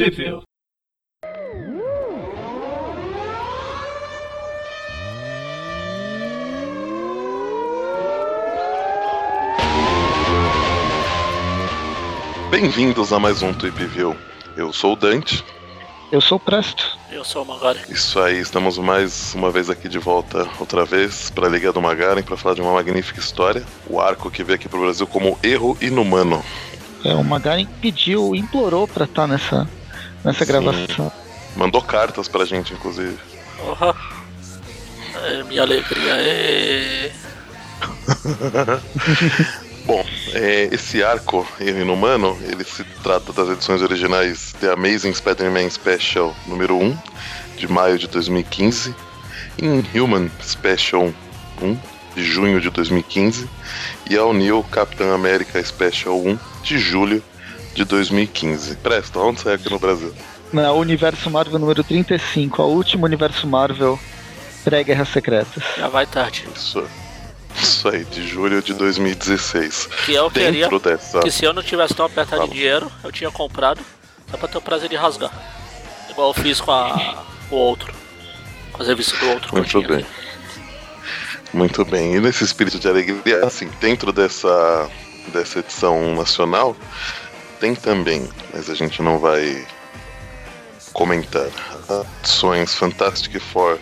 Tipo. Bem-vindos a mais um Tweep View. Eu sou o Dante. Eu sou o Presto. Eu sou o Magari. Isso aí, estamos mais uma vez aqui de volta, outra vez, para a Liga do Magaren, para falar de uma magnífica história. O arco que veio aqui pro Brasil como Erro Inumano. É, o Magaren pediu, implorou pra estar nessa, nessa Sim. gravação. Mandou cartas pra gente, inclusive. Porra. É, minha alegria é. Bom, é, esse arco Inumano, ele se trata das edições originais The Amazing Spider-Man Special número 1, de maio de 2015, Inhuman Special 1, de junho de 2015, e All New Capitão América Special 1, de julho de 2015. Presta, onde saiu aqui no Brasil? Na Universo Marvel número 35, a última Universo Marvel pré-Guerras Secretas. Já vai tarde. Isso, isso aí, de julho de 2016. Que eu queria. Dentro dessa. Que se eu não tivesse tão apertado de Fala. dinheiro, eu tinha comprado. Só pra ter o prazer de rasgar. Igual eu fiz com a. o outro. Com as revistas do outro Muito bem. Muito bem. E nesse espírito de alegria, assim, dentro dessa, dessa edição nacional, tem também, mas a gente não vai comentar, edições Fantastic Four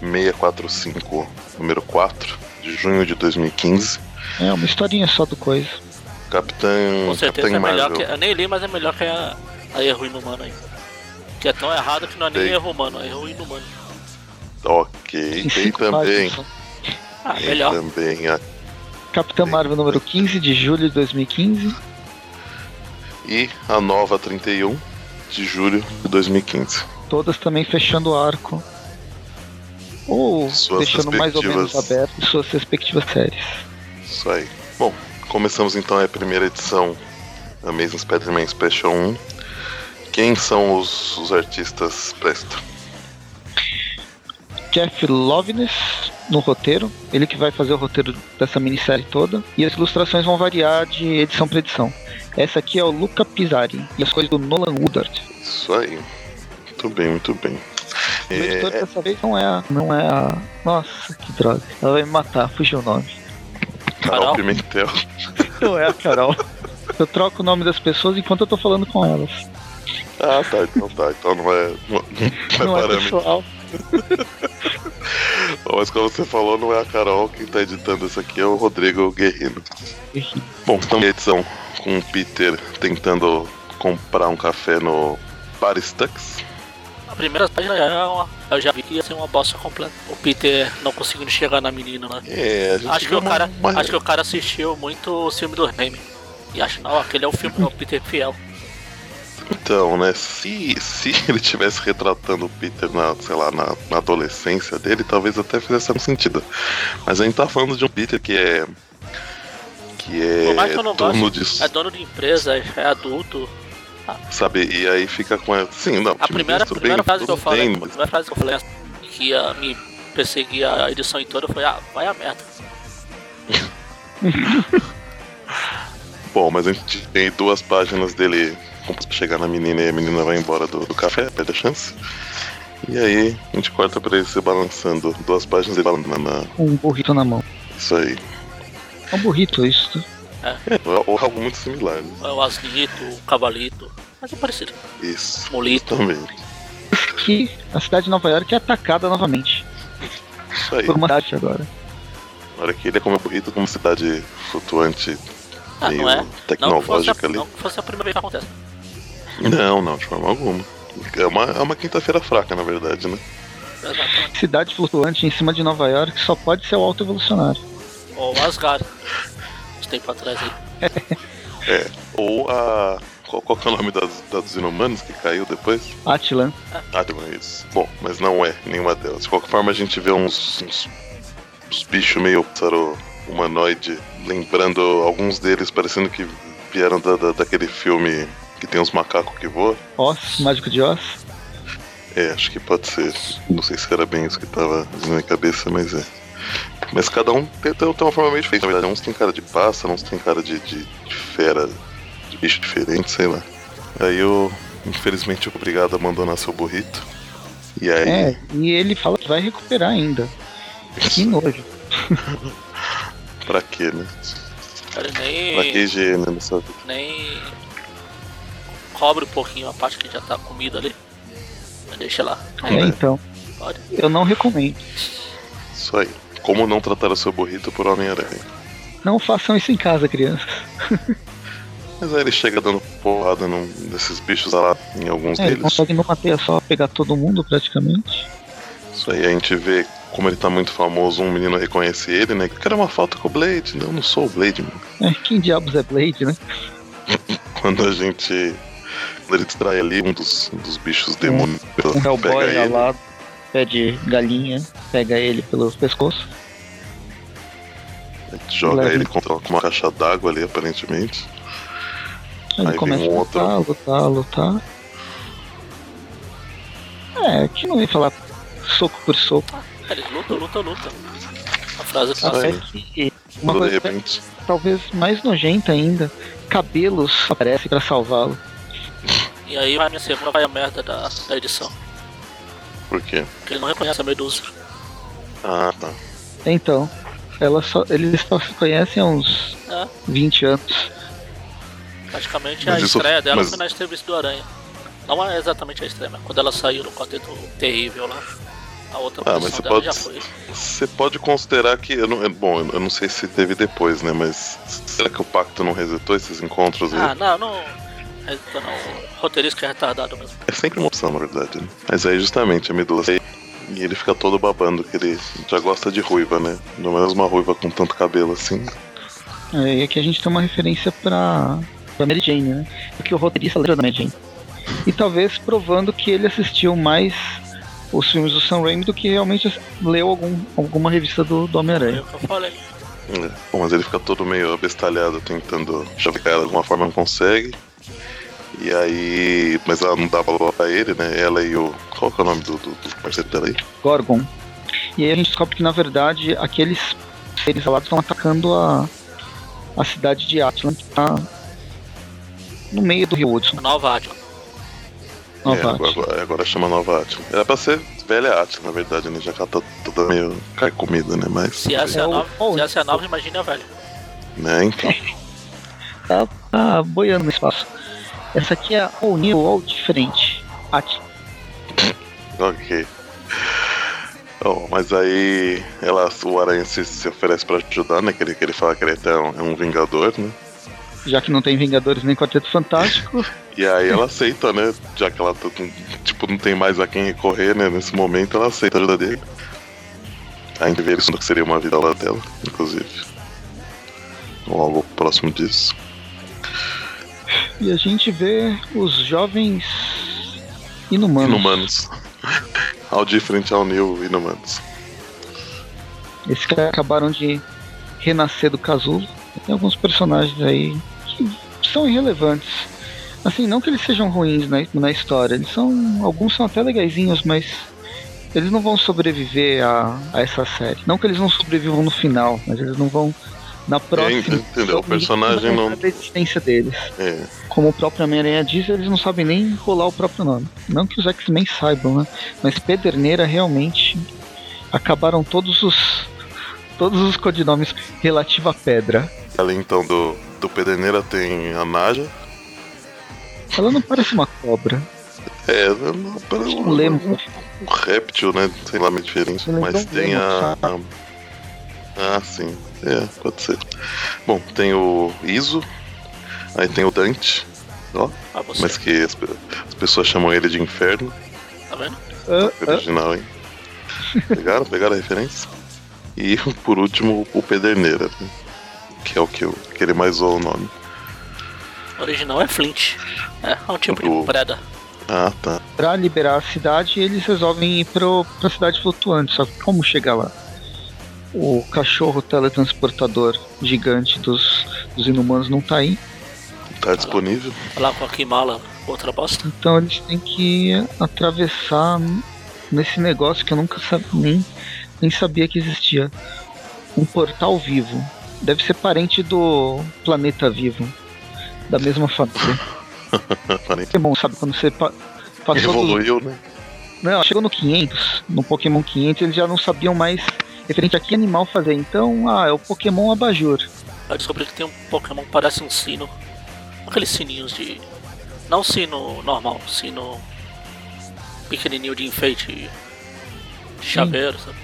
645, número 4, de junho de 2015. É, uma historinha só do coisa. Capitã, Com certeza Capitã é melhor Marvel. que. Eu nem li, mas é melhor que a, a erro inumano aí. Que é tão errado que não é nem Sei. erro humano, é erro inumano. Ok, Em tem também. Ah, tem melhor. também a, Capitã Marvel número 15, de julho de 2015. E a nova 31, de julho de 2015. Todas também fechando o arco. Ou Suas deixando mais ou menos aberto suas respectivas séries. Isso aí. Bom, começamos então a primeira edição Amazing Spider-Man Special 1. Quem são os, os artistas Presto? Jeff Loveness no roteiro, ele que vai fazer o roteiro dessa minissérie toda, e as ilustrações vão variar de edição para edição. Essa aqui é o Luca Pizzari, e as coisas do Nolan Woodard. Isso aí. Muito bem, muito bem. O editor É, dessa vez não é a. Não é a. Nossa, que droga. Ela vai me matar, fugiu o nome. Carol Carol? Pimentel. Não é a Carol. Eu troco o nome das pessoas enquanto eu tô falando com elas. Ah, tá, então tá. Então não é, não, não Não é é parâmetro. pessoal. Bom, Mas como você falou, não é a Carol. Quem tá editando isso aqui é o Rodrigo Guerreiro. Bom, então edição com o Peter tentando comprar um café no Bar Stux. A primeira página já é uma. Eu já vi que ia ser uma bosta completa. O Peter não conseguindo chegar na menina, né? É, a gente Acho que, o cara, uma- acho que o cara assistiu muito o filme do Raimi. E acha, não, aquele é o filme do Peter Fiel. Então, né, se, se ele tivesse retratando o Peter na, sei lá, na, na adolescência dele, talvez até fizesse algum sentido. Mas a gente tá falando de um Peter que é. Que é Por mais que eu não dono goste, de. é dono de empresa, é adulto. Sabe, e aí fica com. Sim, não. A primeira, tudo primeira bem, frase que eu falei, bem, a primeira frase que eu falei que ia me perseguir a edição toda foi, ah, vai a merda. Bom, mas a gente tem duas páginas dele pra chegar na menina e a menina vai embora do, do café, perde a chance. E aí a gente corta pra ele se balançando. Duas páginas dele balançando na. Com um burrito na mão. Isso aí. É um burrito isso. É, ou algo muito similar, né? É o Asnito, o Cavalito. Mas é parecido. Isso. Molito. Também. Que a cidade de Nova York é atacada novamente. Isso aí. Por uma cidade agora. Na hora que ele é como bonito como cidade flutuante Ah, meio não é? Não tecnológica a, ali. não que fosse a primeira vez que acontece. Não, não, de forma alguma. É uma, é uma quinta-feira fraca, na verdade, né? Exatamente. Cidade flutuante em cima de Nova York só pode ser o alto evolucionário. Ou Asgard. Uns tempos atrás aí. É. Ou a. Qual, qual que é o nome das, das dos inumanos que caiu depois? Atlan. É isso. Bom, mas não é nenhuma delas. De qualquer forma, a gente vê uns, uns, uns bichos meio pássaro humanoide, lembrando alguns deles parecendo que vieram da, da- daquele filme que tem uns macacos que voam. Oz, Mágico de Oz. É, acho que pode ser. Não sei se era bem isso que tava na minha cabeça, mas é. Mas cada um tem, tem tem uma forma meio diferente, na verdade. Uns tem cara de pássaro, uns tem cara de, de, de fera, de bicho diferente, sei lá. Aí o, infelizmente obrigado a abandonar seu burrito. E aí. É, e ele fala que vai recuperar ainda. Que nojo. pra quê, né? Ele Pra que nem, higiene nessa vida? nem cobre um pouquinho a parte que já tá comida ali. Mas Deixa lá. É, então. Pode. Eu não recomendo. Isso aí. Como não tratar o seu burrito por Homem-Aranha? Não façam isso em casa, crianças. Mas aí ele chega dando porrada num desses bichos lá, em alguns É, ele deles. consegue numa teia só pegar todo mundo praticamente. Isso aí a gente vê como ele tá muito famoso, um menino reconhece ele, né? Que era uma falta com o Blade. Não, eu não sou o Blade, mano. É, quem diabos é Blade, né? Quando a gente. Quando ele distrai ali um dos, um dos bichos demônios, Um Hellboy ele. alado, pé de galinha, pega ele pelo pescoço. Joga ele contra com uma caixa d'água ali, aparentemente. Aí ele Aí começa vem a um lutar, lutar, lutar. É, que não ia falar soco por soco. Eles lutam, lutam, lutam. A frase tá. Até que uma Quando de coisa repente. talvez mais nojenta ainda, cabelos aparecem pra salvá-lo. E aí vai a minha segunda vai a merda da, da edição. Por quê? Porque ele não reconhece a Medusa. Ah, tá. Então, ela só, eles só se conhecem há uns É, 20 anos. praticamente Mas a isso- estreia dela mas- foi na entrevista do Aranha. Não é exatamente a estreia, mas quando ela saiu no quarteto terrível lá. A outra Ah, mas você pode- já foi. Você pode considerar que. Eu não, é- bom, eu não sei se teve depois, né? Mas será que o pacto não resetou esses encontros aí? Ah, não, não. É, então O roteirista que é retardado mesmo. É sempre uma opção, na verdade. Né? Mas aí justamente a Medula e ele fica todo babando que ele já gosta de ruiva, né? Não é uma ruiva com tanto cabelo assim. É, e aqui a gente tem uma referência pra, pra Mary Jane, né? Porque o roteirista lembra da Mary Jane. E talvez provando que ele assistiu mais os filmes do Sam Raimi do que realmente leu algum, alguma revista do, do Homem-Aranha. o que eu falei. É. Bom, mas ele fica todo meio abestalhado tentando chavecar ela de alguma forma, não consegue. E aí. Mas ela não dá valor pra ele, né? Ela e o. Qual que é o nome do, do, do parceiro dela aí? Gorgon. E aí a gente descobre que na verdade aqueles seres alados estão atacando a, a cidade de Atlan, que tá no meio do Rio Hudson. A nova Atila. Nova É, Atlan. agora, agora chama Nova Atila. Era pra ser velha Atila, na verdade, né? Já que ela tá toda meio carcomida, né? Mas. Se essa é, É a o- nova, se essa é a nova, imagine a velha. Né, então. Tá, tá boiando no espaço. Essa aqui é All New, All Diferente. Atlan. Ok. Oh, mas aí ela, o Aranha se, se oferece pra ajudar, né? Que ele, que ele fala que ele até é um, é um vingador, né? Já que não tem Vingadores nem Quarteto Fantástico, E aí ela aceita, né? Já que ela tá tipo, não tem mais a quem recorrer, né? Nesse momento ela aceita a ajuda dele. A gente vê isso que seria uma vida lá dela, inclusive. Ou algo próximo disso. E a gente vê os jovens inumanos. Inumanos. ao diferente ao New Inumanos. Esses caras acabaram de renascer do casulo. Tem alguns personagens aí que são irrelevantes. Assim, não que eles sejam ruins na, na história, eles são. Alguns são até legaisinhos, mas eles não vão sobreviver a, a essa série. Não que eles não sobrevivam no final, mas eles não vão na próxima. entendeu? O personagem não- da existência deles. É. Como o próprio Homem-Aranha diz, eles não sabem nem rolar o próprio nome. Não que os X-Men saibam, né? Mas Pederneira realmente acabaram todos os todos os codinomes relativos à pedra. Além então do, do Pederneira tem a Naja. Ela não parece uma cobra. É, não, parece Um um, um réptil, né? Sei lá, diferente. Você lembrou Mas tem a, a. Ah, sim. É, pode ser. Bom, tem o Iso. Aí tem o Dante. Ó, Ah, você, mas que as, as pessoas chamam ele de Inferno. tá vendo? Ah, ah, Original, hein? Pegaram? Pegaram a referência? E por último, o Pederneira, né? Que é o que, eu, que ele mais zoa o nome. O original é Flint. É, é um tipo O- de preda. Ah, tá. pra liberar a cidade, eles resolvem ir pro, pra cidade flutuante. Só que como chegar lá? O cachorro teletransportador gigante dos, dos inumanos não tá aí. Tá disponível. Lá com a Kimala, outra bosta. Então eles têm que atravessar nesse negócio que eu nunca sab- nem, nem sabia que existia. Um portal vivo. Deve ser parente do planeta vivo. Da mesma família. Pokémon, sabe? Quando você pa passou do... Evoluiu, né? Não, chegou no 500, no Pokémon 500, eles já não sabiam mais referente a que animal fazer. Então, ah, é o Pokémon Abajur. Eu descobri que tem um Pokémon que parece um sino. Aqueles sininhos de. Não sino normal, sino. pequenininho de enfeite. De chaveiro, sabe?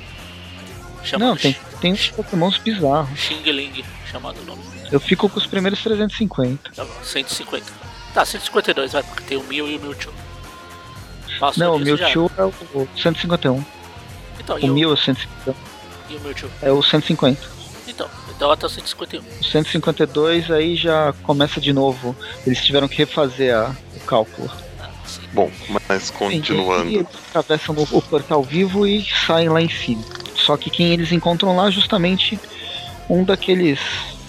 Chamado Não, tem, tem uns Pokémons bizarros. Xing Ling, chamado o nome. Eu fico com os primeiros 350. Tá bom, 150. Tá, 152, vai, porque tem o Mew e o Mewtwo. Passou Não, o disso, já Mewtwo é o 151. Então, O Mew é o 151. E o Mewtwo? É o 150. Então, então até o 151. O 152 aí já começa de novo. Eles tiveram que refazer a- o cálculo. Ah, sim. Bom, mas E continuando. eles atravessam o, portal vivo e saem lá em cima. Só que quem eles encontram lá é justamente um daqueles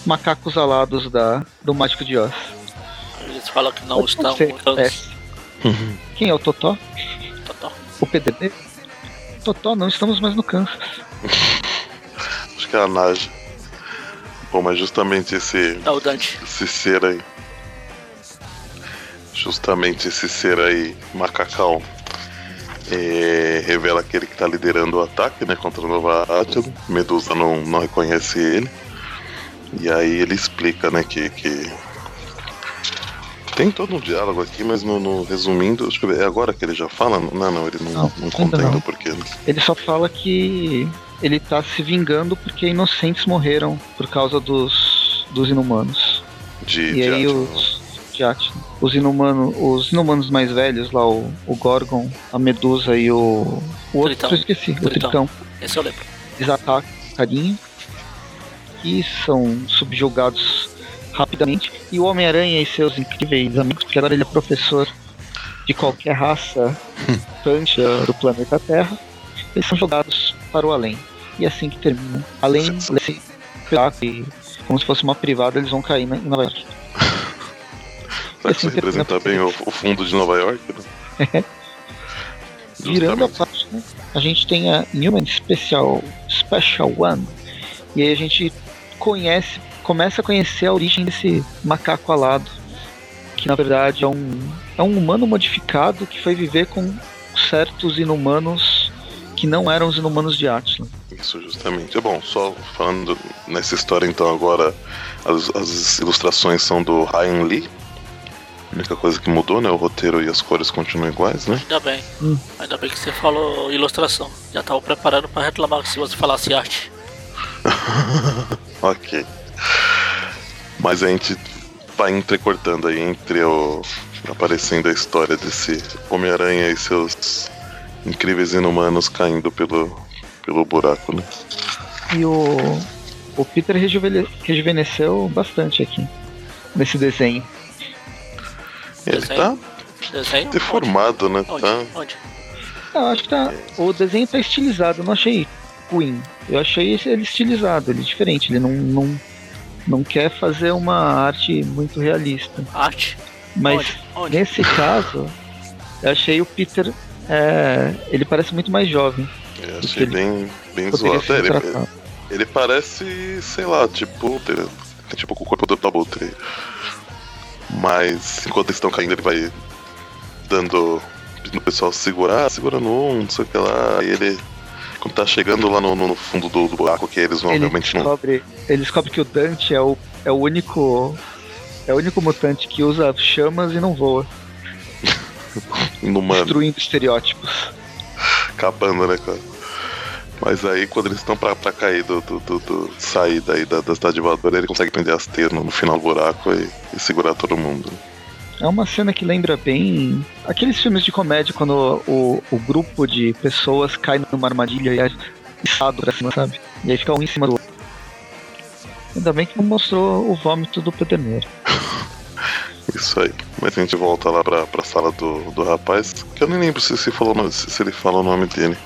macacos alados da, do Mágico de Oz. Eles falam que não Pode estão ser, câncer. Quem é o Totó? Total. O PDD? Totó, não estamos mais no Kansas. Acho que é a Naja. Bom, mas justamente esse, É o Dante. esse ser aí. Justamente esse ser aí, macacão, é, revela aquele que tá liderando o ataque, né, contra o Nova Átila. Medusa não, não reconhece ele. E aí ele explica, né, que, que... Tem todo um diálogo aqui, mas no, no- resumindo, acho que é agora que ele já fala? Não, não, ele não, Não, não, não. porque. Ele só fala que ele tá se vingando porque inocentes morreram por causa dos, dos inumanos. De, E de aí Átila. os. De Atlan. Os inumanos, os inumanos mais velhos lá, o, o Gorgon, a Medusa e o. O outro Tritão. eu esqueci, o Tritão. Tritão. Esse eu lembro. Eles atacam carinho e são subjugados rapidamente. E o Homem-Aranha e seus incríveis amigos, porque agora ele é professor de qualquer raça mutante do planeta Terra, eles são jogados para o além. E é assim que termina. Além desse espetáculo, como se fosse uma privada, eles vão cair em Nova York. Será que isso Assim, termina representa bem o, o fundo de Nova York? Né? Virando a né? A gente tem a Human Special, Special One. E aí a gente conhece, começa a conhecer a origem desse macaco alado. Que na verdade é um, é um humano modificado que foi viver com certos inumanos que não eram os inumanos de Atlan. Isso, justamente. É bom, só falando nessa história, então, agora as, as ilustrações são do Ryan Lee. A única coisa que mudou, né? O roteiro e as cores continuam iguais, né? Ainda bem. Hum. Ainda bem que você falou ilustração. Já tava preparando pra reclamar se você falasse arte. Ok. Mas a gente vai entrecortando aí entre o. aparecendo a história desse Homem-Aranha e seus incríveis inumanos caindo pelo, pelo buraco, né? E o, o Peter rejuvene- rejuvenesceu bastante aqui nesse desenho. Ele Desenho? tá Desenho? deformado, né? Onde? Tá. Onde? Eu acho que tá. O desenho tá estilizado, eu não achei ruim. Eu achei ele estilizado, ele é diferente, ele não, não, não quer fazer uma arte muito realista. Arte? Mas Onde? Onde? nesse caso, eu achei o Peter. É, ele parece muito mais jovem. Eu achei ele bem, bem zoado. É, ele, ele parece, sei lá, tipo. Tipo com o corpo do Abutre. Mas enquanto eles estão caindo, ele vai dando. pedindo o pessoal segurar, segurando um, não sei o que lá. E ele. Quando tá chegando lá no, no fundo do, do buraco, que eles não, Ele realmente não. descobre, ele descobre que o Dante é o, é o único. É o único mutante que usa chamas e não voa, Inumano, destruindo estereótipos. acabando, né, cara? Mas aí, quando eles estão pra, pra cair do, do, do, do- sair daí da, da cidade voadora, ele consegue prender as teias no, final do buraco e, e segurar todo mundo. É uma cena que lembra bem aqueles filmes de comédia quando o, o grupo de pessoas cai numa armadilha e é içado pra cima, sabe? E aí fica um em cima do outro. Ainda bem que não mostrou o vômito do Pederneiro. Isso aí. Mas a gente volta lá pra, pra sala do, do rapaz, que eu nem lembro se, se, falou, o nome- se, se ele fala o nome dele.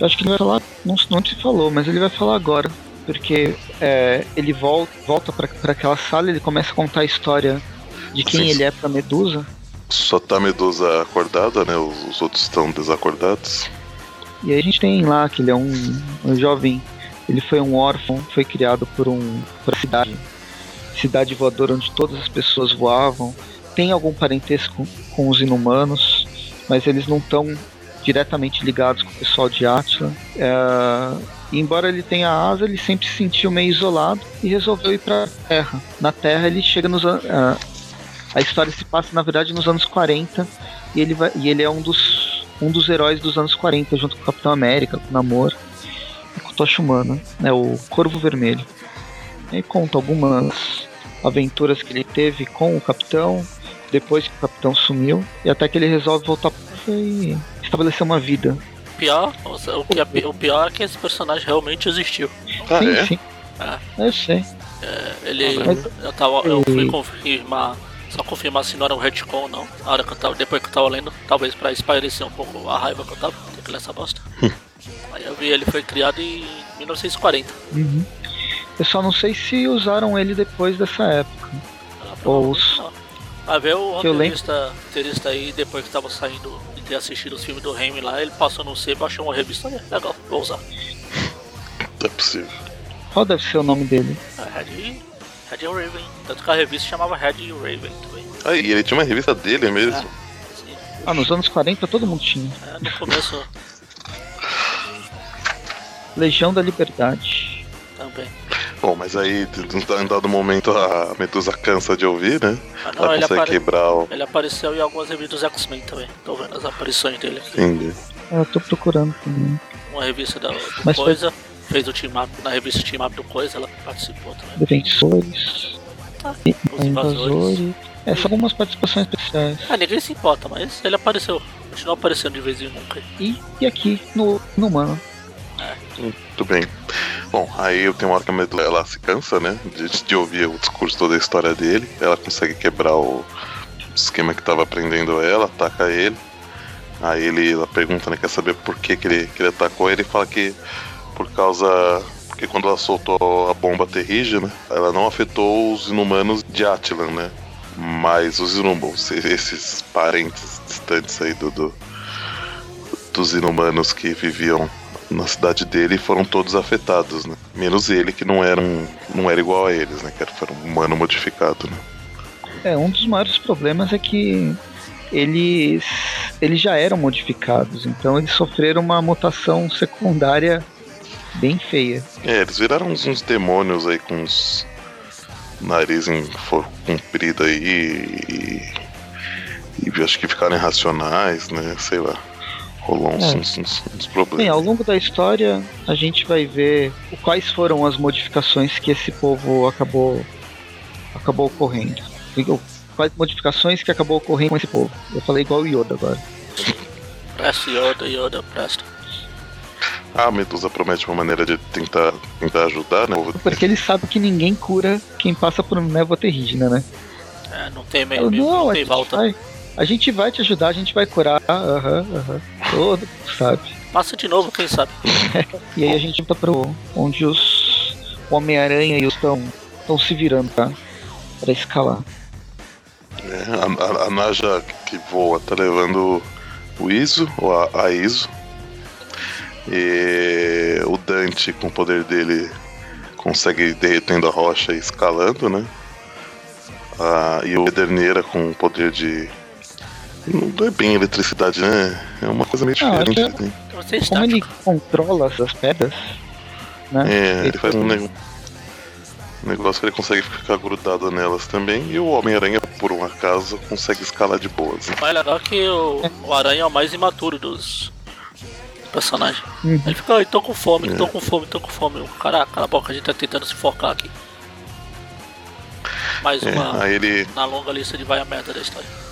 Eu acho que ele vai falar, não, não se falou, mas ele vai falar agora. Porque é, ele volta, volta pra, pra aquela sala e ele começa a contar a história de quem Sim. ele é pra Medusa. Só tá a Medusa acordada, né? Os, os outros estão desacordados. E aí a gente tem lá que ele é um, um jovem, ele foi um órfão, foi criado por um por cidade, cidade voadora onde todas as pessoas voavam. tem algum parentesco com os inumanos, mas eles não estão diretamente ligados com o pessoal de Atlan. É, embora ele tenha asa, ele sempre se sentiu meio isolado e resolveu ir para a Terra. Na Terra ele chega nos uh, a história se passa na verdade nos anos 40 e ele vai, e ele é um dos um dos heróis dos anos 40 junto com o Capitão América, com o Namor e com o Tocha Humana, né, o Corvo Vermelho. E conta algumas aventuras que ele teve com o Capitão, depois que o Capitão sumiu, e até que ele resolve voltar e estabelecer uma vida. Pior, o, que é, o pior é que esse personagem realmente existiu. Ah, sim, é? sim. É. Eu sei. É, ele. Mas, eu, tava, eu fui confirmar. Só confirmar se não era um retcon ou não. A hora que eu tava, depois que eu tava lendo, talvez pra espairecer um pouco a raiva que eu tava, tem que ler essa bosta. Aí eu vi ele foi criado em 1940. Uhum. Eu só não sei se usaram ele depois dessa época. Ah, ou os... Vai ver o roteirista, roteirista aí, depois que tava saindo de ter assistido os filmes do Raimi lá, ele passou no sebo, achou uma revista legal, vou usar. Não é possível. Qual deve ser o nome dele? É, Red, Red Raven. Tanto que a revista chamava Red Raven também. Ah, e ele tinha uma revista dele mesmo? É, ah, nos anos 40 todo mundo tinha. É, no começo. Legião da Liberdade. Também. Bom, mas aí, em dado momento, a Medusa cansa de ouvir, né? Ah, não, Ela consegue apare... quebrar o... Ele apareceu em algumas revistas dos X-Men também. Tô vendo as aparições dele aqui. Entendi. Ah, eu tô procurando também. Uma revista da, do mas Coisa. Foi... Fez o team up, na revista Team Up do Coisa, ela participou também. Defensores. Ah, os invasores. É, só algumas participações especiais. Ah, ninguém se importa, mas ele apareceu. Continuou aparecendo de vez em nunca. E, e aqui, no, no Humano. É. Muito bem. Bom, aí eu tenho uma hora que a ela se cansa, né? De, de ouvir o discurso, toda a história dele. Ela consegue quebrar o esquema que estava aprendendo ela, ataca ele. Aí ele, ela pergunta, né? Quer saber por que, que, ele, que ele atacou ele fala que por causa. Porque quando ela soltou a bomba terrígena, ela não afetou os inumanos de Atlan, né? Mas os inumanos, esses parentes distantes aí do, do dos inumanos que viviam na cidade dele foram todos afetados, né? Menos ele, que não era, um, não era igual a eles, né? Que era um humano modificado, né? É, um dos maiores problemas é que eles, eles já eram modificados, então eles sofreram uma mutação secundária bem feia. É, eles viraram uns, uns demônios aí com uns nariz em forro comprido aí e, e acho que ficaram irracionais, né? Sei lá rolou uns, é. uns, uns, uns, problemas. Bem, ao longo da história a gente vai ver quais foram as modificações que esse povo acabou acabou ocorrendo. Quais modificações que acabou ocorrendo com esse povo. Eu falei igual o Yoda agora. Presta Yoda, Yoda, presta. A Medusa promete uma maneira de tentar, tentar ajudar, né? Porque ele sabe que ninguém cura quem passa por névoa terrígena, né? É, não tem meio, não, não tem volta. Vai. A gente vai te ajudar, a gente vai curar. Aham, uhum, aham. Uhum. Todo sabe. Passa de novo, quem sabe. e aí a gente volta pro onde os Homem-Aranha e os estão estão se virando pra, pra escalar. É, a, a, a, Naja que voa tá levando o Iso, ou a, a Iso. E o Dante, com o poder dele, consegue ir derretendo a rocha e escalando, né? Ah, e o Ederneira com o poder de não é bem eletricidade, né? É uma coisa meio diferente. Assim. É... Como ele controla essas pedras, né? É, ele, ele faz um, ne... um negócio que ele consegue ficar grudado nelas também. E o Homem-Aranha, por um acaso, consegue escalar de boas. Né? O mais legal é que o, o Aranha é o mais imaturo dos personagens. Uhum. Ele fica, ai, tô com fome, é. tô com fome, tô com fome. Caraca, cala a boca, a gente tá tentando se focar aqui. Mais é, uma ele... na longa lista de vai a merda da história.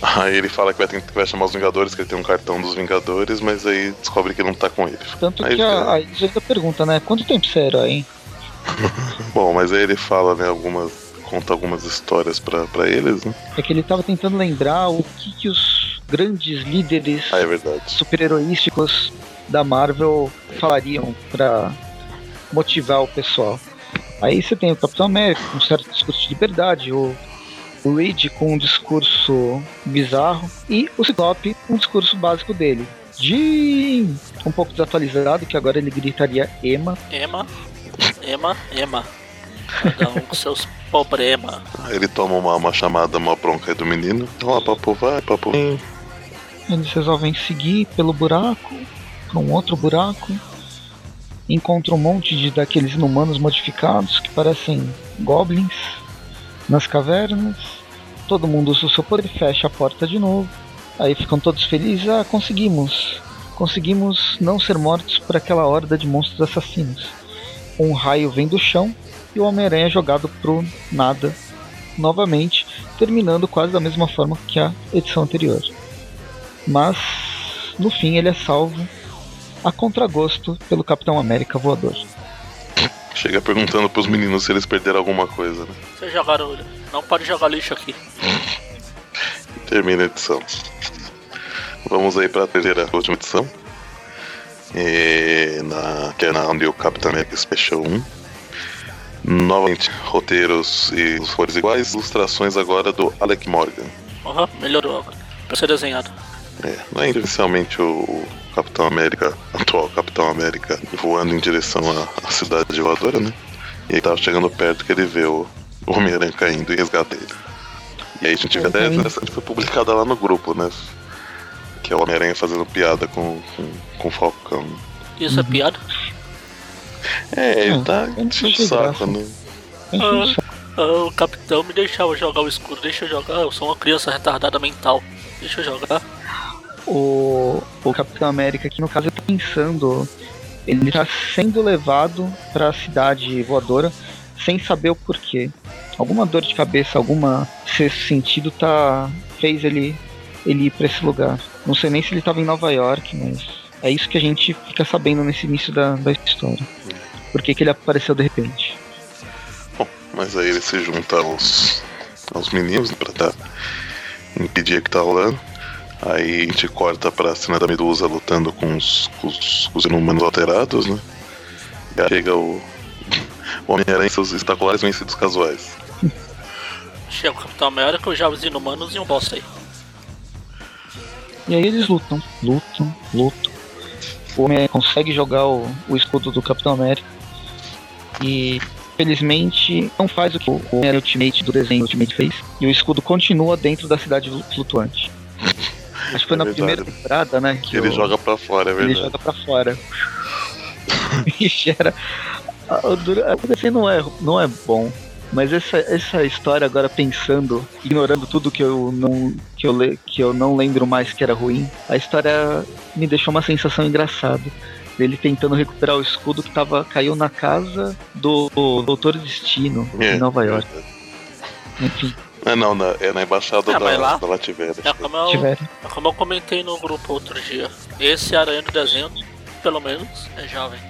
Aí ele fala que vai, que vai chamar os Vingadores, que ele tem um cartão dos Vingadores, mas aí descobre que não tá com ele. Tanto aí que a, a pergunta, né? Quanto tempo você era aí? Bom, mas aí ele fala, né, algumas. conta algumas histórias pra, pra eles, né? É que ele tava tentando lembrar o que, que os grandes líderes ah, é super-heroísticos da Marvel falariam pra motivar o pessoal. Aí você tem o Capitão América, um certo discurso de liberdade, o o Reed com um discurso bizarro e o Ciclope com um discurso básico dele. Jim! Um pouco desatualizado, que agora ele gritaria Ema. Ema, Ema, Ema. Cada um com seus problemas. Ele toma uma, uma chamada, uma bronca aí do menino. Então papo vai, papo vem. Eles resolvem seguir pelo buraco, para um outro buraco. Encontram um monte de daqueles inumanos modificados que parecem goblins nas cavernas. Todo mundo usa o seu poder e fecha a porta de novo. Aí ficam todos felizes. Ah, conseguimos. Conseguimos não ser mortos por aquela horda de monstros assassinos. Um raio vem do chão e o Homem-Aranha é jogado pro nada novamente, terminando quase da mesma forma que a edição anterior. Mas no fim ele é salvo a contragosto pelo Capitão América voador. Chega perguntando pros meninos se eles perderam alguma coisa, né? Vocês jogaram. Não pode jogar lixo aqui. Termina a edição. Vamos aí pra terceira última edição. E na, que é na onde o Capitão América Special 1. Novamente, roteiros e os cores iguais, ilustrações agora do Alec Morgan. Aham, melhorou agora. Pra ser desenhado. É, não é inicialmente o Capitão América, atual Capitão América, voando em direção à, à cidade voadora, né? E ele tava chegando perto que ele vê o Homem-Aranha caindo e resgata ele. E aí a gente vê até interessante, foi publicada lá no grupo, né? Que é o Homem-Aranha fazendo piada com, com, com o Falcão. Isso é piada? É, ele Ah, tá achei saco, né? Enfim, Ah, o capitão me deixava jogar o escuro. Deixa eu jogar. Eu sou uma criança retardada mental. Deixa eu jogar. O, o Capitão América aqui no caso ele tá pensando ele tá sendo levado para a cidade voadora sem saber o porquê. Alguma dor de cabeça alguma sexto sentido tá fez ele ele ir para esse lugar. Não sei nem se ele tava em Nova York mas é isso que a gente fica sabendo nesse início da, da história. Por que que ele apareceu de repente? Bom, mas aí ele se junta aos, aos meninos pra dar, impedir o que tá rolando. Aí a gente corta pra cena da Medusa lutando com os, com os, com os inumanos alterados, né? E aí chega o, o Homem-Aranha e seus espetaculares vencidos casuais. Chega o Capitão América, os Jovens Inumanos e um boss aí. E aí eles lutam, lutam, lutam. O homem consegue jogar o, o escudo do Capitão América. E felizmente não faz o que o Homem Ultimate do desenho Ultimate fez. E o escudo continua dentro da cidade flutuante. Acho que foi É na verdade. primeira temporada, né? Que Ele o- joga pra fora, é ele verdade. joga pra fora. e gera. a- dura- o desenho não é, não é bom. Mas essa, essa história agora pensando, ignorando tudo que eu não que eu, le, que eu não lembro mais que era ruim, a história me deixou uma sensação engraçada. Dele tentando recuperar o escudo que tava, caiu na casa do, Doutor Destino, É, em Nova York. verdade. Enfim, É, não, na- é na embaixada Ah, da, lá- da. É como eu, é como eu comentei no grupo outro dia. Esse aranha do desenho, pelo menos, é jovem.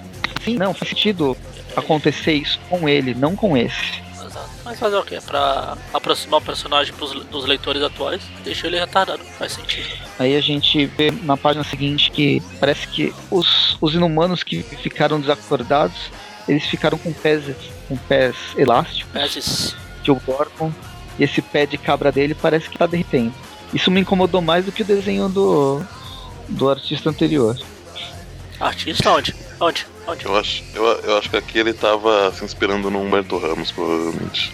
Sim, não, faz sentido acontecer isso com ele, não com esse. Exato. Mas fazer o quê? Pra aproximar o personagem pros, dos leitores atuais, deixa ele retardado. Faz sentido. Aí a gente vê na página seguinte que parece que os, os inumanos que ficaram desacordados, eles ficaram com pés, com pés elásticos Mas que o Gordon e esse pé de cabra dele parece que tá derretendo. Isso me incomodou mais do que o desenho do, do artista anterior. artista onde? Onde? Onde? Eu acho, eu, eu acho que aqui ele tava se inspirando no Humberto Ramos, provavelmente.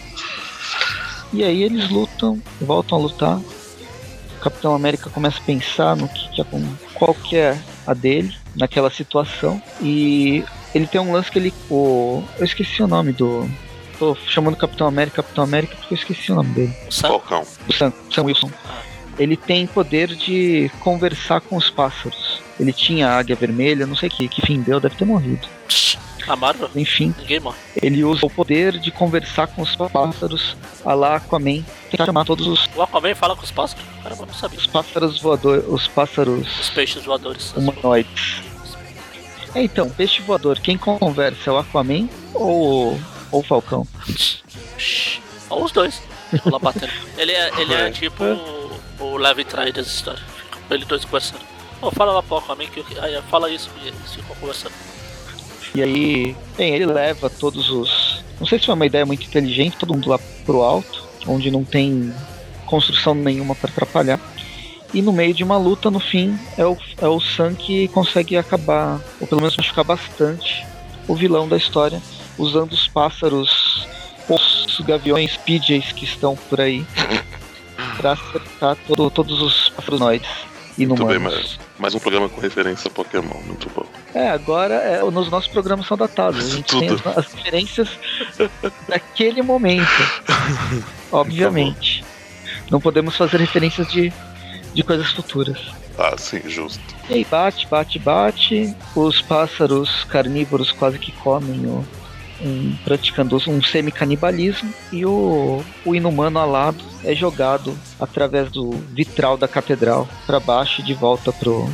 E aí eles lutam, voltam a lutar. O Capitão América começa a pensar no que, que é, com- qual que é a dele naquela situação. E ele tem um lance que ele. O, eu esqueci o nome do. Tô chamando Capitão América Capitão América porque eu esqueci o nome dele. O Sam? Falcão. O Sam, Sam Wilson. Ele tem poder de conversar com os pássaros. Ele tinha a águia vermelha, não sei que, que fim deu, deve ter morrido. A Marvel? Enfim, Ninguém morre. ele usa o poder de conversar com os pássaros, a lá Aquaman, tentar chamar todos os O Aquaman fala com os pássaros? Caramba, eu não sabia. os pássaros voadores, os Os pássaros peixes voadores. humanoides. É, então, peixe voador, quem conversa é o Aquaman ou, ou o Falcão? Ó, os dois. Lá batendo. Ele é, ele é tipo o, o Levi Trai dessa história. Eles dois conversando. Ô, fala lá pro Aquaman que eu- aí, fala isso e eles ficam conversando. E aí, bem, ele leva todos os. Não sei se foi uma ideia muito inteligente, todo mundo lá pro alto, onde não tem construção nenhuma para atrapalhar. E no meio de uma luta, no fim, é o, é o Sam que consegue acabar, ou pelo menos machucar bastante, o vilão da história, usando os pássaros os gaviões PJs que estão por aí pra acertar todo, todos os afronoides Muito bem, inumanos. mais, um programa com referência a Pokémon, muito bom. É, agora é, nos nossos programas são datados. A gente tem Tudo. as, as referências daquele momento. Obviamente. Não podemos fazer referências de, de coisas futuras. Ah, sim, justo. E aí bate, bate, bate. Os pássaros carnívoros quase que comem o, um, praticando um semi-canibalismo. E o, o inumano alado é jogado através do vitral da catedral para baixo e de volta pro,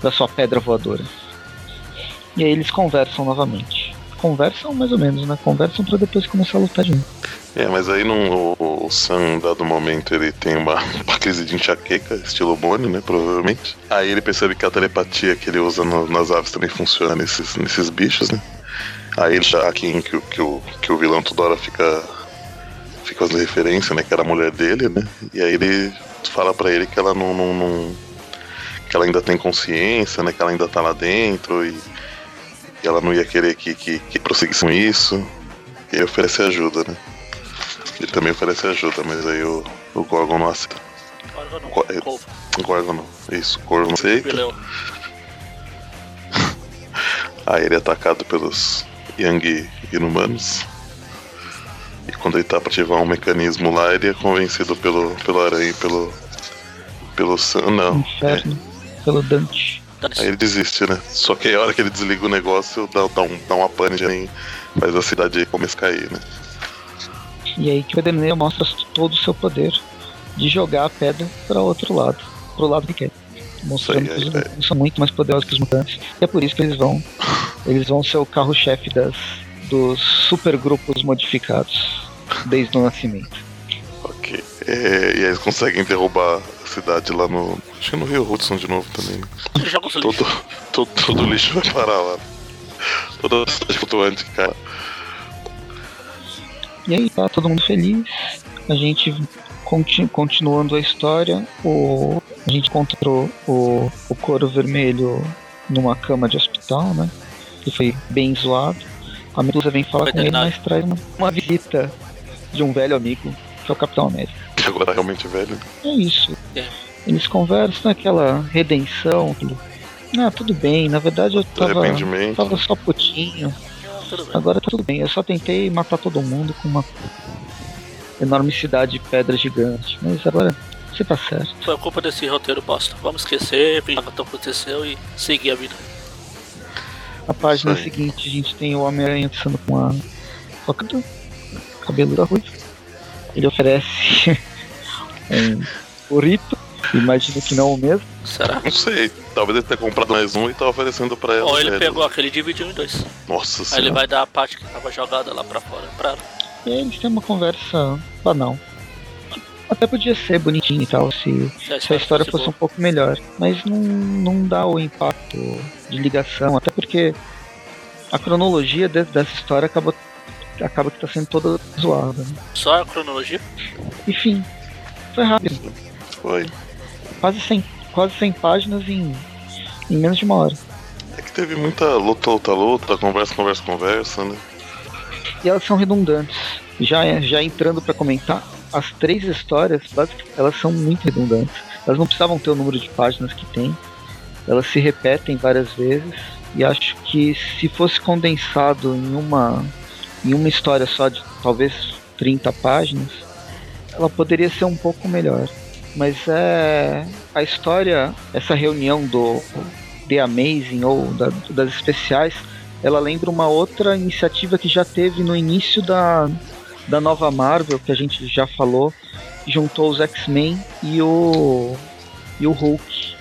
pra sua pedra voadora. E aí eles conversam novamente. Conversam mais ou menos, né? Conversam para depois começar a lutar de novo. É, mas aí num, o, o Sam, dado momento, ele tem uma, uma crise de enxaqueca, estilo Bonnie, né? Provavelmente. Aí ele percebe que a telepatia que ele usa no- nas aves também funciona nesses, nesses bichos, né? Aí ele já aqui que, que, o, que o vilão toda hora fica. Fica fazendo referência, né? Que era a mulher dele, né? E aí ele fala pra ele que ela não, não, não- que ela ainda tem consciência, né? Que ela ainda tá lá dentro e, e ela não ia querer que, que, que prosseguisse com isso. E ele oferece ajuda, né? Ele também oferece ajuda, mas aí o, o Gorgon não aceita. Agora não. É? Gorgon não. Isso, o Gorgon não aceita. Aí ele é atacado pelos Yang inumanos. E quando ele tá pra ativar um mecanismo lá, ele é convencido pelo, pelo aranha e pelo. pelo Sam. Não. Inferno pelo Dante. Aí ele desiste, né? Só que aí a hora que ele desliga o negócio, dá, dá, um, dá uma pane e faz a cidade aí começa a cair, né? E aí que o Edeneia mostra todo o seu poder de jogar a pedra para outro lado, pro lado que quer. Mostrando que os aí, mutantes são muito mais poderosos que os mutantes. E é por isso que eles vão. Eles vão ser o carro-chefe das dos supergrupos modificados desde o nascimento. Ok. É, e aí eles conseguem derrubar a cidade lá no. Acho que no Rio Hudson de novo também, Todo, todo, todo lixo vai parar lá. Toda a cidade flutuante cai. E aí tá todo mundo feliz. A gente conti- continuando a história, o, a gente encontrou o, o couro vermelho numa cama de hospital, né? Que foi bem zoado. A Medusa vem falar com ele, mas traz uma, uma visita de um velho amigo, que é o Capitão América. Que agora tá realmente velho. né? É isso. É. Eles conversam, aquela redenção. aquele, Ah, tudo bem, na verdade eu tava, tava só putinho. Tudo. Agora tá tudo bem, eu só tentei matar todo mundo com uma enorme cidade de pedra gigante. Mas agora você tá certo. Foi a culpa desse roteiro bosta. Vamos esquecer, fingir que aconteceu e seguir a vida. Na página aí. seguinte a gente tem o Homem-Aranha dançando com a Rocket, cabelo da ruiva. Ele oferece um burrito, imagino que não o mesmo. Será? Não sei. Talvez ele tenha comprado mais um e tá oferecendo pra ela. Ou ele velho. pegou aquele e dividiu em dois. Nossa Aí ele senhora. vai dar a parte que tava jogada lá pra fora pra ela. E eles têm uma conversa banal. Até podia ser bonitinho e tal, se, se a história fosse um pouco melhor. Mas não, não dá o impacto de ligação, até porque a cronologia de- dessa história acaba, acaba que tá sendo toda zoada. né? Só a cronologia? Enfim, foi rápido. Foi. Quase 100, quase 100 páginas em, em menos de uma hora. É que teve muita luta, luta, luta, conversa, conversa, conversa, né? E elas são redundantes. Já, já entrando pra comentar, as três histórias, elas são muito redundantes. Elas não precisavam ter o número de páginas que tem. Elas se repetem várias vezes. E acho que se fosse condensado em uma, em uma história só de talvez 30 páginas, ela poderia ser um pouco melhor. Mas é. A história, essa reunião do The Amazing ou da- das especiais, ela lembra uma outra iniciativa que já teve no início da, da nova Marvel, que a gente já falou, juntou os X-Men e o, e o Hulk.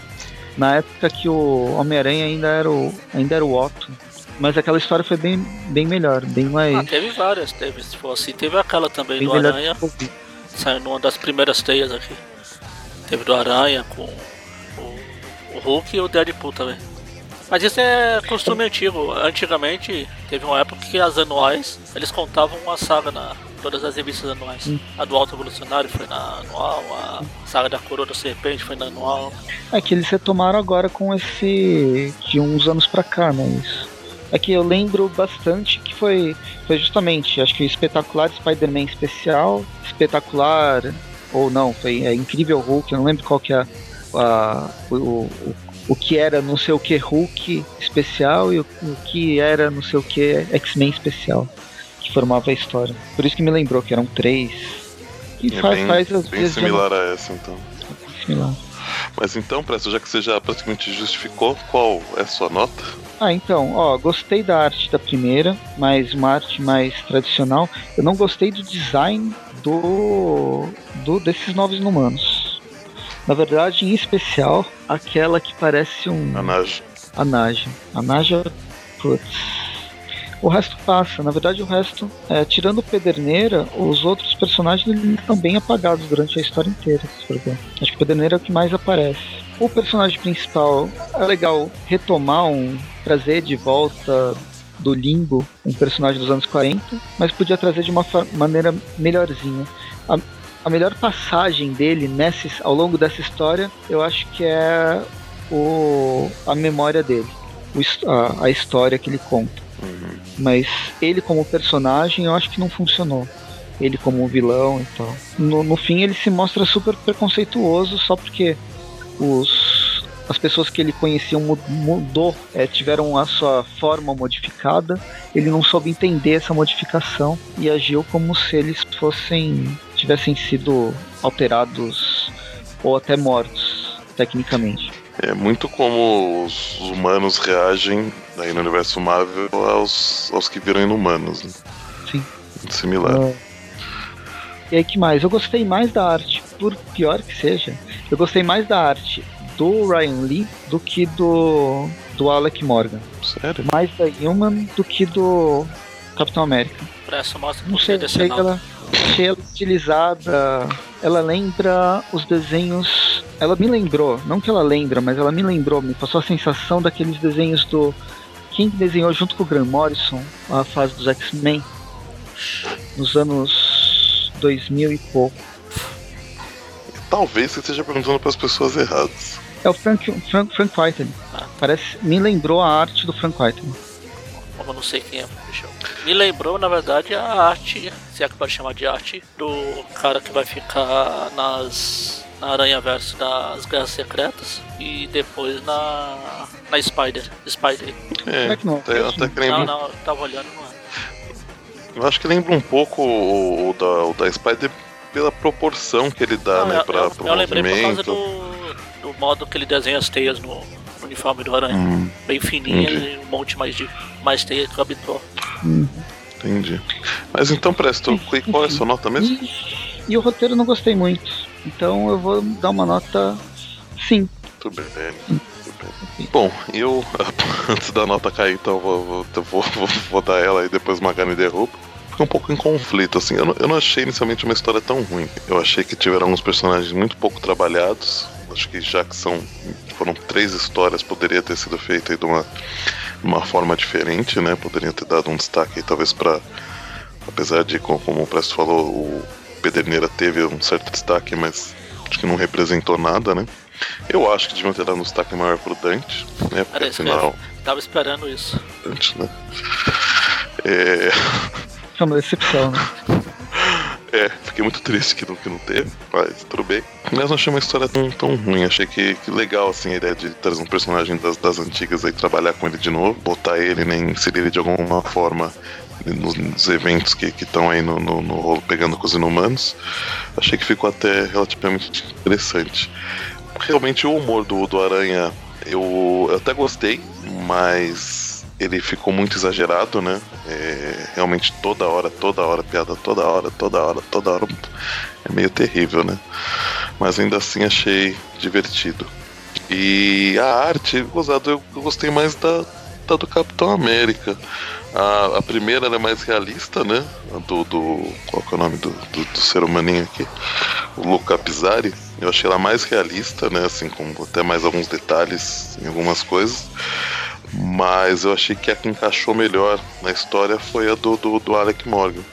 Na época que o Homem-Aranha ainda era o, ainda era o Otto. Mas aquela história foi bem, bem melhor, bem mais. Ah, teve várias, teve, se for assim. Teve aquela também bem do Aranha, saiu numa das primeiras teias aqui. Teve do Aranha com o, o Hulk e o Deadpool também. Mas isso é costume antigo. Antigamente teve uma época que as anuais eles contavam uma saga na todas as revistas anuais. Hum. A do Alto Evolucionário foi na anual, a saga da Coroa da Serpente foi na anual. É que eles retomaram agora com esse. de uns anos pra cá, né? Isso. É que eu lembro bastante que foi, foi justamente, acho que espetacular Spider-Man especial, espetacular ou não, foi é, incrível Hulk, eu não lembro qual que é a, o, o, o que era não sei o que Hulk especial e o, o que era não sei o que X-Men especial, que formava a história. Por isso que me lembrou que eram três. Que é faz, bem, faz às bem similar a essa, então. Similar. Mas então, Presto, já que você já praticamente justificou, qual é a sua nota? Ah, então, ó, gostei da arte da primeira, mas uma arte mais tradicional. Eu não gostei do design do, do desses novos humanos. Na verdade, em especial, aquela que parece um. A Naja. A Naja. A Naja. Putz. O resto passa. Na verdade, o resto, é, tirando Pederneira, os outros personagens estão bem apagados durante a história inteira. Acho que Pederneira é o que mais aparece. O personagem principal é legal retomar um. trazer de volta do Limbo, um personagem dos anos 40, mas podia trazer de uma maneira melhorzinha. A, a melhor passagem dele nessa, ao longo dessa história, eu acho que é o, a memória dele, o, a, a história que ele conta. Mas ele como personagem eu acho que não funcionou. Ele como vilão e tal. No, no fim ele se mostra super preconceituoso só porque os, as pessoas que ele conhecia mudou, é, tiveram a sua forma modificada. Ele não soube entender essa modificação e agiu como se eles fossem tivessem sido alterados ou até mortos tecnicamente. É muito como os humanos reagem aí no universo Marvel aos, aos que viram inumanos. Né? Sim. Similar. Uh, e aí que mais? Eu gostei mais da arte, por pior que seja, eu gostei mais da arte do Ryan Lee do que do, do Alec Morgan. Sério? Mais da Human do que do Capitão América. Não sei, achei ela, achei ela utilizada. Ela lembra os desenhos. Ela me lembrou, não que ela lembra, mas ela me lembrou, me passou a sensação daqueles desenhos do. Quem desenhou junto com o Grant Morrison a fase dos X-Men nos anos 2000 e pouco. Talvez você esteja perguntando para as pessoas erradas. É o Frank, Frank, Frank Whiteley. Ah. Parece, me lembrou a arte do Frank Whiteley. Eu não sei quem é. Me lembrou, na verdade, a arte, se é que pode chamar de arte, do cara que vai ficar nas na Aranha Verso das Guerras Secretas e depois na na Spider. Spider. É, é que não? Até, até que lembra... Não, não, eu tava olhando, não é. Eu acho que lembra um pouco o, o da, o da Spider pela proporção que ele dá, não, né, eu, pra, eu, pro eu lembrei por causa do, do modo que ele desenha as teias no uniforme do Aranha. Hum, Bem fininha e um monte mais de mais teia que o habitual. Hum. Entendi. Mas então, Presto, qual é a sua nota mesmo? E, e o roteiro eu não gostei muito. Então eu vou dar uma nota 5. Tudo bem. Bom, eu, antes da nota cair, então vou, vou, vou, vou dar ela e depois Magani derruba. Fiquei um pouco em conflito, assim. Eu não, eu não achei inicialmente uma história tão ruim. Eu achei que tiveram alguns personagens muito pouco trabalhados. Acho que já que são foram três histórias, poderia ter sido feita de uma, uma forma diferente, né? Poderia ter dado um destaque aí, talvez para apesar de como o Presto falou, o Pederneira teve um certo destaque, mas acho que não representou nada, né? Eu acho que deviam ter dado um destaque maior pro Dante, né? Porque Parece afinal. Tava esperando isso. Dante, né? É. É uma decepção, né? É, fiquei muito triste que não, que não teve, mas tudo bem. Mas não achei uma história tão, tão ruim. Achei que, que legal, assim, a ideia de trazer um personagem das, das antigas aí, trabalhar com ele de novo, botar ele, né, inserir ele de alguma forma nos, nos eventos que estão aí no, no, no, rolo pegando com os inumanos. Achei que ficou até relativamente interessante. Realmente o humor do, do Aranha eu, eu até gostei, mas ele ficou muito exagerado, né? É, realmente toda hora, toda hora, piada toda hora, toda hora, toda hora. É meio terrível, né? Mas ainda assim achei divertido. E a arte, gozado, eu, gostei mais da, da do Capitão América. A, a primeira é mais realista, né? Do, do. Qual é o nome do, do, do ser humaninho aqui? O Luca Pizzari. Eu achei ela mais realista, né? Assim, com até mais alguns detalhes em algumas coisas. Mas eu achei que a que encaixou melhor na história foi a do, do, do Alec Morgan.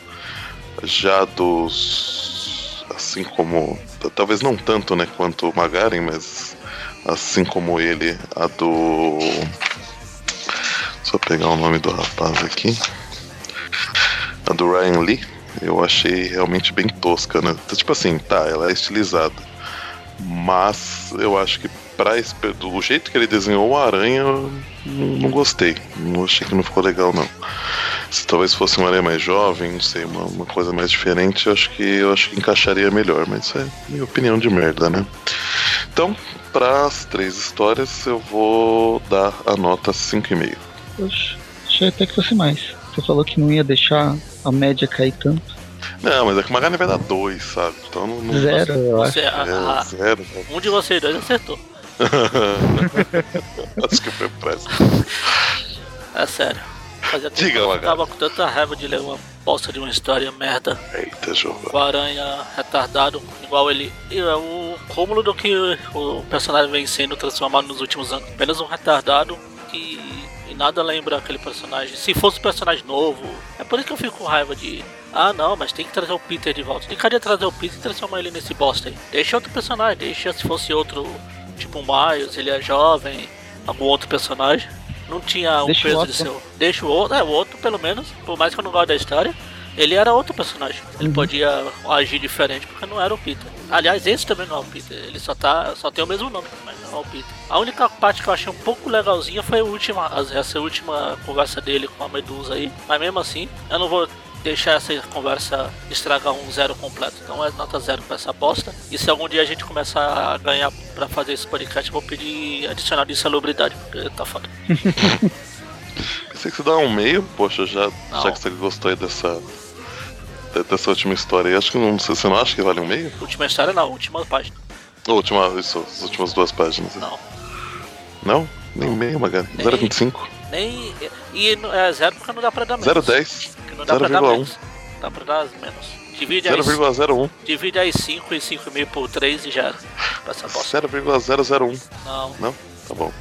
Já dos. Assim como. Talvez não tanto, né, quanto o Magaren, mas assim como ele, a do. Só pegar o nome do rapaz aqui. A do Ryan Lee, eu achei realmente bem tosca, né? Tipo assim, tá, ela é estilizada. Mas eu acho que pra, do jeito que ele desenhou o aranha, eu não gostei. Não achei que não ficou legal, não. Se talvez fosse uma aranha mais jovem, não sei, uma, uma coisa mais diferente, eu acho que eu acho que encaixaria melhor, mas isso é minha opinião de merda, né? Então, para as três histórias, eu vou dar a nota 5,5. Achei até que fosse mais. Você falou que não ia deixar a média cair tanto. Não, mas é que o Magari vai dar 2, sabe? Então não. não zero, eu acho. Você, É, a- a- zero. né? um de vocês dois acertou. acho que foi pressa. É sério. Fazia tempo Diga, que eu tava com tanta raiva de ler uma bosta de uma história merda. Eita, jogo. O aranha retardado, igual ele. E é o cúmulo do que o personagem vem sendo transformado nos últimos anos. Apenas um retardado que e nada lembra aquele personagem. Se fosse um personagem novo, é por isso que eu fico com raiva de. Ah não, mas tem que trazer o Peter de volta. Tem que trazer o Peter e transformar ele nesse bosta aí. Deixa outro personagem, deixa se fosse outro, tipo um Miles, ele é jovem, algum outro personagem. Não tinha um Deixa o peso de seu. Deixa o outro, é o outro pelo menos, por mais que eu não goste da história. Ele era outro personagem. Ele Uhum. podia agir diferente porque não era o Peter. Aliás, esse também não é o Peter. Ele só tá, só tem o mesmo nome, mas não é o Peter. A única parte que eu achei um pouco legalzinha foi a última, essa última conversa dele com a Medusa aí. Mas mesmo assim, eu não vou deixar essa conversa estragar um zero completo. Então é nota zero pra essa bosta. E se algum dia a gente começar a ganhar pra fazer esse podcast, eu vou pedir adicional de insalubridade, porque tá foda. Pensei que você dá um meio, poxa, já, Não. já que você gostou aí dessa. De- Dessa última história aí, acho que não. Você não acha que vale um meio? Última história não, última página. Última, isso, as últimas duas páginas. Não. Não? Nem meio, Magari. Nem. 0,25. Nem. E é zero porque não dá pra dar menos. 0,10. Porque não dá pra dar 0,1. menos. Dá pra dar menos. Divide aí, 0,01. divide aí 5 e 5,5 por 3 e já era. Pra essa bosta. 0,001. Não. Não? Tá bom.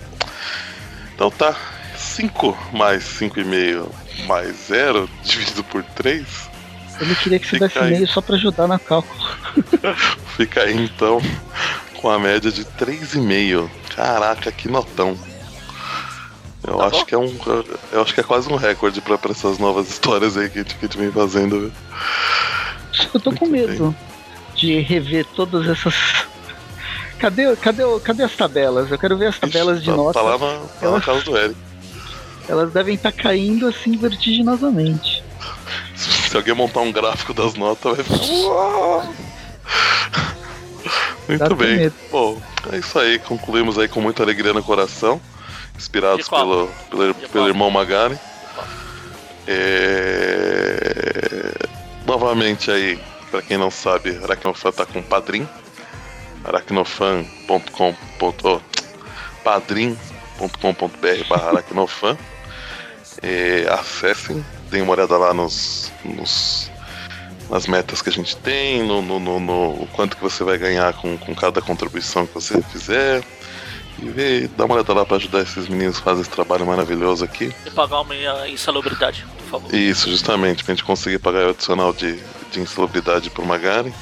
Então tá. 5 mais 5,5 mais 0 dividido por 3. Ele queria que você Fica desse aí. meio só pra ajudar na cálculo. Fica aí então com a média de 3,5. Caraca, que notão. Eu Tá acho bom. que é um. Eu acho que é quase um recorde pra, pra essas novas histórias aí que a gente, que a gente vem fazendo. eu tô com Muito medo de rever todas essas. Cadê, cadê, o- cadê as tabelas? Eu quero ver as tabelas Ixi, de tá, notas. Tá lá na, tá na Elas- casa do Eric. Elas devem estar caindo assim vertiginosamente. Se alguém montar um gráfico das notas, vai ficar. Uau! Muito Dá bem. Bom, é isso aí. Concluímos aí com muita alegria no coração. Inspirados pelo, pelo, pelo irmão Magari. É... Novamente aí, pra quem não sabe, Aracnofan tá com Padrim. aracnofan.com. Oh, padrim.com.br barra aracnofan. É, acessem, deem uma olhada lá nos, nos- nas metas que a gente tem, no, no, no- no- o quanto que você vai ganhar com, com cada contribuição que você fizer. E vê, dá uma olhada lá pra ajudar esses meninos que fazem esse trabalho maravilhoso aqui. E pagar uma minha insalubridade, por favor. Isso, justamente, pra gente conseguir pagar o adicional de, de insalubridade pro Magari.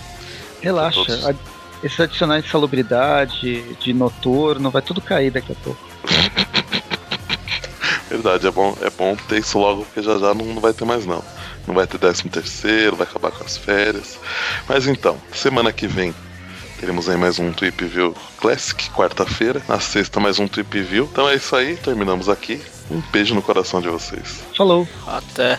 Relaxa. Todos. a- Esses adicionais de salubridade, de noturno, vai tudo cair daqui a pouco. Verdade, é bom, é bom ter isso logo, porque já já não, não vai ter mais não. Não vai ter 13 terceiro, vai acabar com as férias. Mas então, semana que vem teremos aí mais um Tweep View Classic, quarta-feira. Na sexta mais um Tweep View. Então é isso aí, terminamos aqui. Um beijo no coração de vocês. Falou! Até.